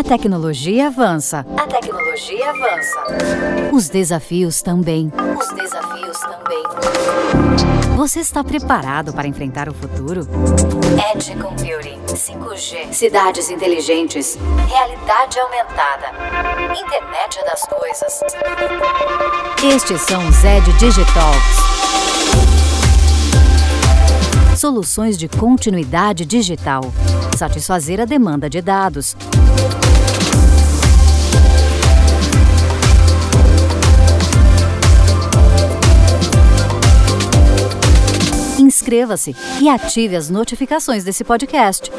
A tecnologia avança. A tecnologia avança. Os desafios também. Os desafios também. Você está preparado para enfrentar o futuro? Edge Computing, 5G, cidades inteligentes, realidade aumentada, internet das coisas. Estes são os Edge Digitalks. Soluções de continuidade digital. Satisfazer a demanda de dados. Inscreva-se e ative as notificações desse podcast.